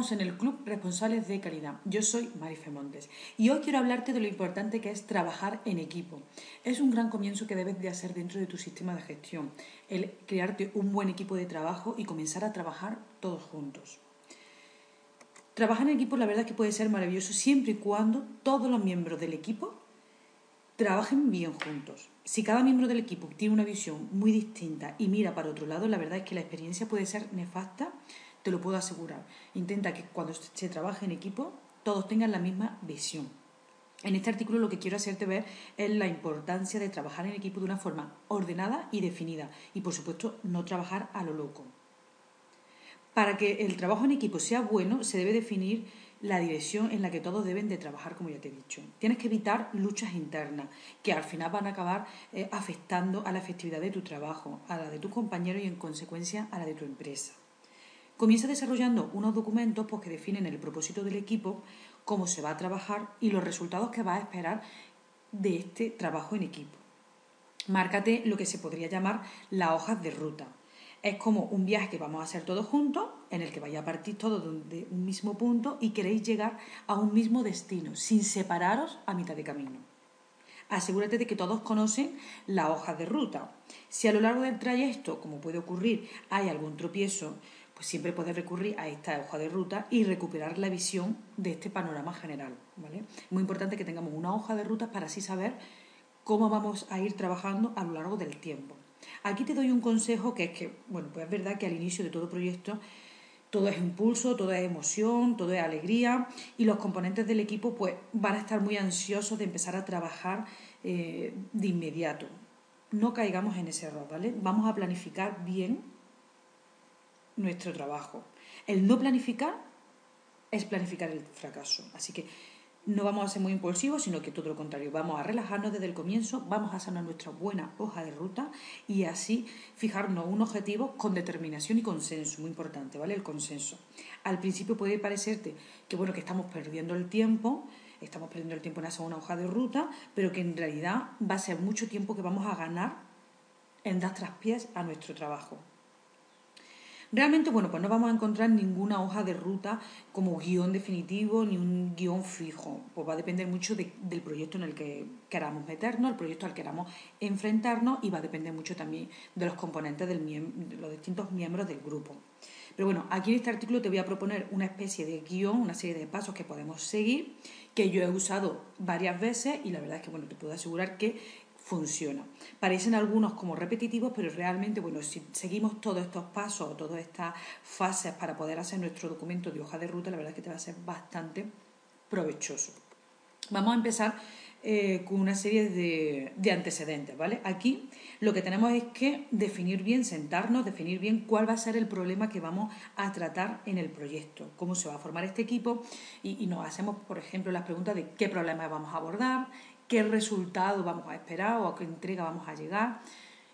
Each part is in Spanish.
En el Club Responsables de Calidad. Yo soy Marife Montes y hoy quiero hablarte de lo importante que es trabajar en equipo. Es un gran comienzo que debes de hacer dentro de tu sistema de gestión, el crearte un buen equipo de trabajo y comenzar a trabajar todos juntos. Trabajar en equipo la verdad es que puede ser maravilloso siempre y cuando todos los miembros del equipo trabajen bien juntos. Si cada miembro del equipo tiene una visión muy distinta y mira para otro lado, la verdad es que la experiencia puede ser nefasta te lo puedo asegurar. Intenta que cuando se trabaje en equipo todos tengan la misma visión. En este artículo lo que quiero hacerte ver es la importancia de trabajar en equipo de una forma ordenada y definida y por supuesto no trabajar a lo loco. Para que el trabajo en equipo sea bueno se debe definir la dirección en la que todos deben de trabajar, como ya te he dicho. Tienes que evitar luchas internas que al final van a acabar eh, afectando a la efectividad de tu trabajo, a la de tus compañeros y en consecuencia a la de tu empresa. Comienza desarrollando unos documentos pues, que definen el propósito del equipo, cómo se va a trabajar y los resultados que va a esperar de este trabajo en equipo. Márcate lo que se podría llamar las hojas de ruta. Es como un viaje que vamos a hacer todos juntos, en el que vaya a partir todos de un mismo punto y queréis llegar a un mismo destino, sin separaros a mitad de camino. Asegúrate de que todos conocen la hoja de ruta. Si a lo largo del trayecto, como puede ocurrir, hay algún tropiezo, pues siempre puedes recurrir a esta hoja de ruta y recuperar la visión de este panorama general. ¿vale? Muy importante que tengamos una hoja de ruta para así saber cómo vamos a ir trabajando a lo largo del tiempo. Aquí te doy un consejo que es que, bueno, pues es verdad que al inicio de todo proyecto todo es impulso, todo es emoción, todo es alegría y los componentes del equipo pues van a estar muy ansiosos de empezar a trabajar eh, de inmediato. No caigamos en ese error, ¿vale? Vamos a planificar bien nuestro trabajo. El no planificar es planificar el fracaso. Así que no vamos a ser muy impulsivos, sino que todo lo contrario, vamos a relajarnos desde el comienzo, vamos a sanar nuestra buena hoja de ruta y así fijarnos un objetivo con determinación y consenso, muy importante, ¿vale? El consenso. Al principio puede parecerte que bueno, que estamos perdiendo el tiempo, estamos perdiendo el tiempo en hacer una hoja de ruta, pero que en realidad va a ser mucho tiempo que vamos a ganar en dar traspiés a nuestro trabajo. Realmente, bueno, pues no vamos a encontrar ninguna hoja de ruta como guion definitivo ni un guion fijo. Pues va a depender mucho del proyecto en el que queramos meternos, el proyecto al que queramos enfrentarnos y va a depender mucho también de los componentes de los distintos miembros del grupo. Pero bueno, aquí en este artículo te voy a proponer una especie de guion, una serie de pasos que podemos seguir, que yo he usado varias veces y la verdad es que bueno, te puedo asegurar que funciona. Parecen algunos como repetitivos, pero realmente, bueno, si seguimos todos estos pasos o todas estas fases para poder hacer nuestro documento de hoja de ruta, la verdad es que te va a ser bastante provechoso. Vamos a empezar eh, con una serie de, de, antecedentes, ¿vale? Aquí lo que tenemos es que definir bien, sentarnos, definir bien cuál va a ser el problema que vamos a tratar en el proyecto, cómo se va a formar este equipo y, y nos hacemos, por ejemplo, las preguntas de qué problema vamos a abordar, qué resultado vamos a esperar o a qué entrega vamos a llegar.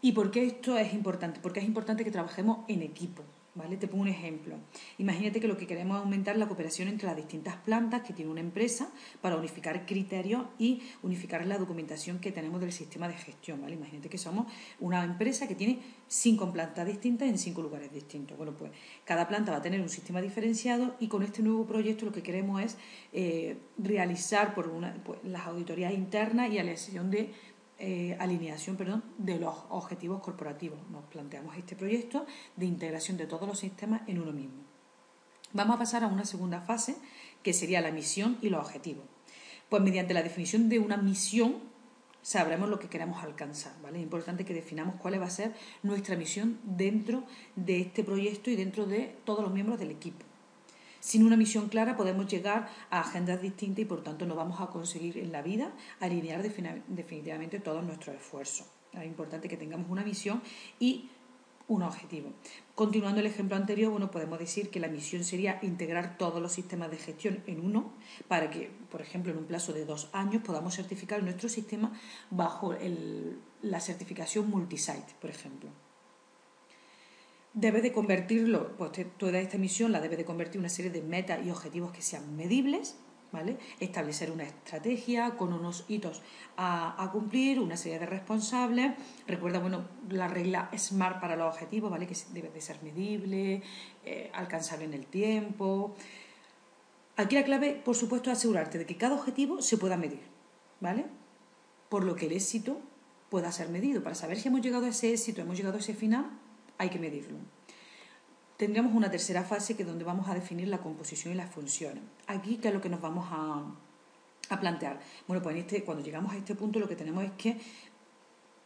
¿Y por qué esto es importante? Porque es importante que trabajemos en equipo. ¿Vale? Te pongo un ejemplo. Imagínate que lo que queremos es aumentar la cooperación entre las distintas plantas que tiene una empresa para unificar criterios y unificar la documentación que tenemos del sistema de gestión. ¿vale? Imagínate que somos una empresa que tiene cinco plantas distintas en cinco lugares distintos. Bueno, pues cada planta va a tener un sistema diferenciado y con este nuevo proyecto lo que queremos es eh, realizar por una, pues, las auditorías internas y la de eh, alineación perdón, de los objetivos corporativos. Nos planteamos este proyecto de integración de todos los sistemas en uno mismo. Vamos a pasar a una segunda fase, que sería la misión y los objetivos. Pues mediante la definición de una misión sabremos lo que queremos alcanzar. ¿vale? Es importante que definamos cuál va a ser nuestra misión dentro de este proyecto y dentro de todos los miembros del equipo. Sin una misión clara podemos llegar a agendas distintas y por tanto no vamos a conseguir en la vida alinear definitivamente todos nuestros esfuerzos. Es importante que tengamos una misión y un objetivo. Continuando el ejemplo anterior, bueno, podemos decir que la misión sería integrar todos los sistemas de gestión en uno para que, por ejemplo, en un plazo de dos años podamos certificar nuestro sistema bajo la certificación multisite, por ejemplo debe de convertirlo, pues toda esta misión la debe de convertir en una serie de metas y objetivos que sean medibles, ¿vale? Establecer una estrategia con unos hitos a, cumplir, una serie de responsables. Recuerda, bueno, la regla SMART para los objetivos, ¿vale? Que debe de ser medible, eh, alcanzable en el tiempo. Aquí la clave, por supuesto, es asegurarte de que cada objetivo se pueda medir, ¿vale? Por lo que el éxito pueda ser medido. Para saber si hemos llegado a ese éxito, hemos llegado a ese final, hay que medirlo. Tendríamos una tercera fase que es donde vamos a definir la composición y las funciones. Aquí, ¿qué es lo que nos vamos a, plantear? Bueno, pues este, cuando llegamos a este punto lo que tenemos es que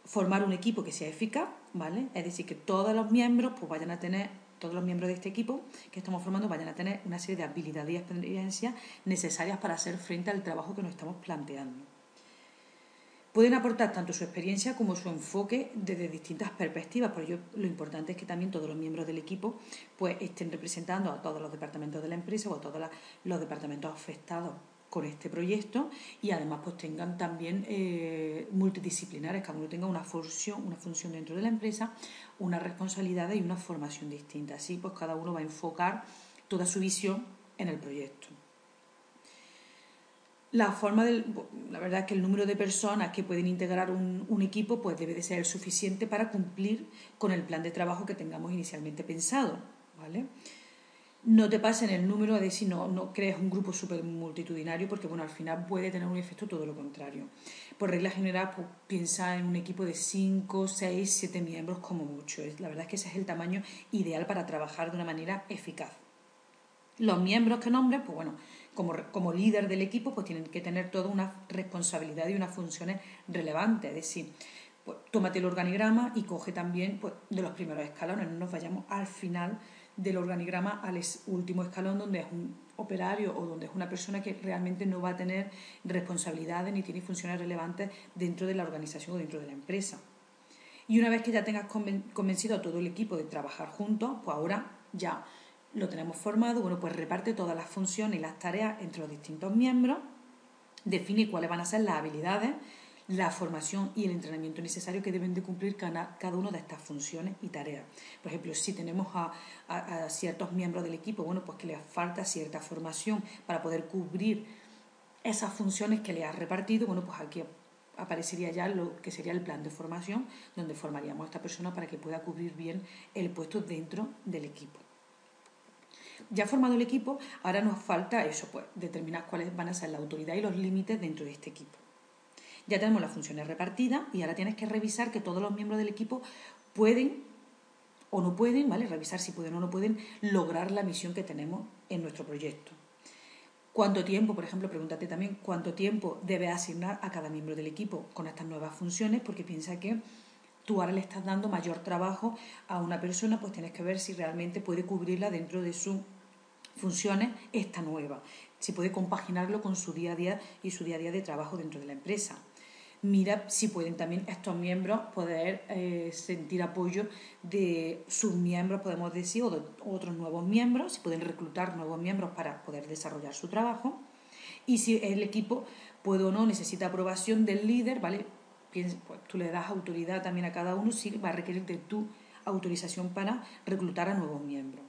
formar un equipo que sea eficaz, ¿vale? Es decir, que todos los miembros pues vayan a tener todos los miembros de este equipo que estamos formando vayan a tener una serie de habilidades y experiencias necesarias para hacer frente al trabajo que nos estamos planteando. Pueden aportar tanto su experiencia como su enfoque desde distintas perspectivas, por ello lo importante es que también todos los miembros del equipo pues, estén representando a todos los departamentos de la empresa o a todos los departamentos afectados con este proyecto y además pues tengan también eh, multidisciplinares, cada uno tenga una función, una función dentro de la empresa, una responsabilidad y una formación distinta. Así pues cada uno va a enfocar toda su visión en el proyecto. La forma del, la verdad es que el número de personas que pueden integrar un, equipo pues debe de ser suficiente para cumplir con el plan de trabajo que tengamos inicialmente pensado, ¿vale? No te pasen el número de si no, no crees un grupo súper multitudinario porque bueno, al final puede tener un efecto todo lo contrario. Por regla general, pues, piensa en un equipo de 5, 6, 7 miembros como mucho. La verdad es que ese es el tamaño ideal para trabajar de una manera eficaz. Los miembros que nombres, pues bueno, como, líder del equipo, pues tienen que tener toda una responsabilidad y unas funciones relevantes. Es decir, pues, tómate el organigrama y coge también pues, de los primeros escalones. No nos vayamos al final del organigrama al último escalón donde es un operario o donde es una persona que realmente no va a tener responsabilidades ni tiene funciones relevantes dentro de la organización o dentro de la empresa. Y una vez que ya tengas convencido a todo el equipo de trabajar juntos, pues ahora ya lo tenemos formado, bueno, pues reparte todas las funciones y las tareas entre los distintos miembros, define cuáles van a ser las habilidades, la formación y el entrenamiento necesario que deben de cumplir cada, una de estas funciones y tareas. Por ejemplo, si tenemos a, ciertos miembros del equipo, bueno, pues que les falta cierta formación para poder cubrir esas funciones que le has repartido, bueno, pues aquí aparecería ya lo que sería el plan de formación, donde formaríamos a esta persona para que pueda cubrir bien el puesto dentro del equipo. Ya formado el equipo, ahora nos falta eso, pues determinar cuáles van a ser la autoridad y los límites dentro de este equipo. Ya tenemos las funciones repartidas y ahora tienes que revisar que todos los miembros del equipo pueden o no pueden, ¿vale? Revisar si pueden o no pueden lograr la misión que tenemos en nuestro proyecto. ¿Cuánto tiempo, por ejemplo, pregúntate también cuánto tiempo debes asignar a cada miembro del equipo con estas nuevas funciones? Porque piensa que tú ahora le estás dando mayor trabajo a una persona, pues tienes que ver si realmente puede cubrirla dentro de sus funciones esta nueva, si puede compaginarlo con su día a día y su día a día de trabajo dentro de la empresa. Mira si pueden también estos miembros poder eh, sentir apoyo de sus miembros, podemos decir, o de otros nuevos miembros, si pueden reclutar nuevos miembros para poder desarrollar su trabajo. Y si el equipo puede o no necesita aprobación del líder, ¿vale? Pues tú le das autoridad también a cada uno si va a requerir de tu autorización para reclutar a nuevos miembros.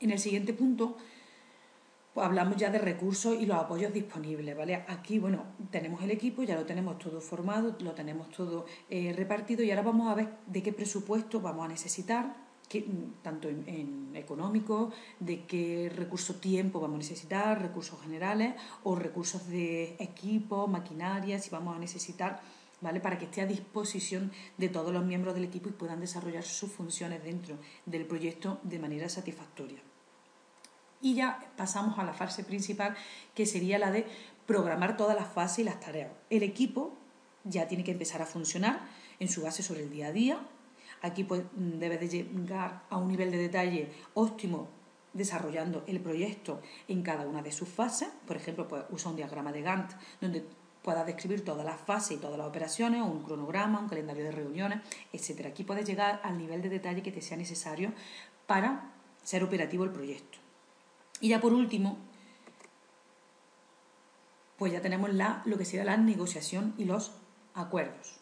En el siguiente punto pues hablamos ya de recursos y los apoyos disponibles, ¿vale? Aquí, bueno, tenemos el equipo, ya lo tenemos todo formado, lo tenemos todo eh, repartido y ahora vamos a ver de qué presupuesto vamos a necesitar, tanto en, en, económico, de qué recurso tiempo vamos a necesitar, recursos generales o recursos de equipo, maquinaria, si vamos a necesitar ¿vale? Para que esté a disposición de todos los miembros del equipo y puedan desarrollar sus funciones dentro del proyecto de manera satisfactoria. Y ya pasamos a la fase principal, que sería la de programar todas las fases y las tareas. El equipo ya tiene que empezar a funcionar en su base sobre el día a día. Aquí pues, debe de llegar a un nivel de detalle óptimo desarrollando el proyecto en cada una de sus fases. Por ejemplo, pues usa un diagrama de Gantt donde puedas describir todas las fases y todas las operaciones, un cronograma, un calendario de reuniones, etc. Aquí puedes llegar al nivel de detalle que te sea necesario para ser operativo el proyecto. Y ya por último, pues ya tenemos la, lo que sería la negociación y los acuerdos.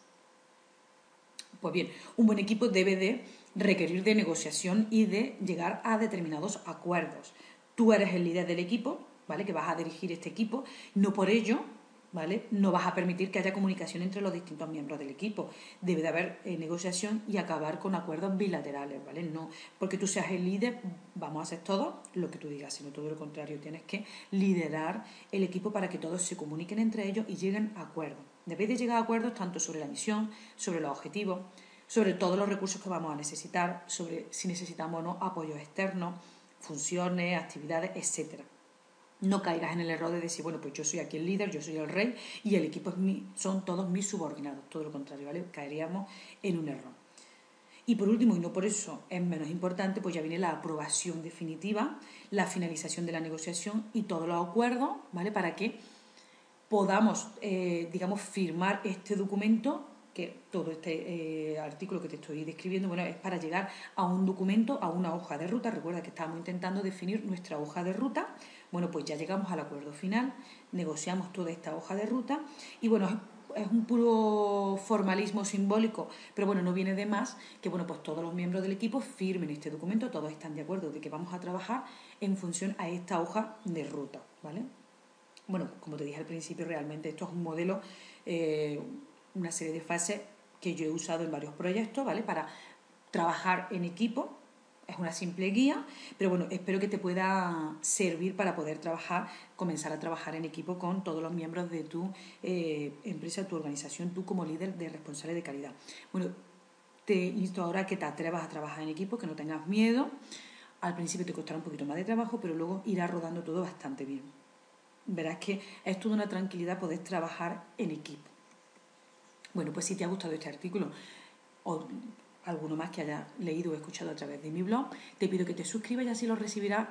Pues bien, un buen equipo debe de requerir de negociación y de llegar a determinados acuerdos. Tú eres el líder del equipo, ¿vale? Que vas a dirigir este equipo. No por ello ¿vale? No vas a permitir que haya comunicación entre los distintos miembros del equipo. Debe de haber eh, negociación y acabar con acuerdos bilaterales, ¿vale? No porque tú seas el líder, vamos a hacer todo lo que tú digas, sino todo lo contrario. Tienes que liderar el equipo para que todos se comuniquen entre ellos y lleguen a acuerdos. Debéis de llegar a acuerdos tanto sobre la misión, sobre los objetivos, sobre todos los recursos que vamos a necesitar, sobre si necesitamos o no apoyo externo, funciones, actividades, etcétera no caigas en el error de decir, bueno, pues yo soy aquí el líder, yo soy el rey y el equipo son todos mis subordinados. Todo lo contrario, ¿vale? Caeríamos en un error. Y por último, y no por eso es menos importante, pues ya viene la aprobación definitiva, la finalización de la negociación y todos los acuerdos, ¿vale? Para que podamos, eh, digamos, firmar este documento que todo este eh, artículo que te estoy describiendo, bueno, es para llegar a un documento, a una hoja de ruta. Recuerda que estábamos intentando definir nuestra hoja de ruta. Bueno, pues ya llegamos al acuerdo final, negociamos toda esta hoja de ruta y bueno, es un puro formalismo simbólico, pero bueno, no viene de más que bueno, pues todos los miembros del equipo firmen este documento, todos están de acuerdo de que vamos a trabajar en función a esta hoja de ruta, ¿vale? Bueno, como te dije al principio, realmente esto es un modelo eh, una serie de fases que yo he usado en varios proyectos, ¿vale? Para trabajar en equipo. Es una simple guía, pero bueno, espero que te pueda servir para poder trabajar, comenzar a trabajar en equipo con todos los miembros de tu eh, empresa, tu organización, tú como líder de responsable de calidad. Bueno, te insto ahora a que te atrevas a trabajar en equipo, que no tengas miedo. Al principio te costará un poquito más de trabajo, pero luego irá rodando todo bastante bien. Verás que es toda una tranquilidad poder trabajar en equipo. Bueno, pues si te ha gustado este artículo o alguno más que haya leído o escuchado a través de mi blog, te pido que te suscribas y así lo recibirás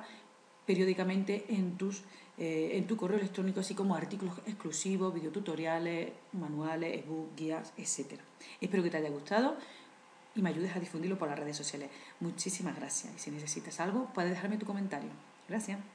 periódicamente en, tus, eh, en tu correo electrónico, así como artículos exclusivos, videotutoriales, manuales, ebooks, guías, etc. Espero que te haya gustado y me ayudes a difundirlo por las redes sociales. Muchísimas gracias. Y si necesitas algo, puedes dejarme tu comentario. Gracias.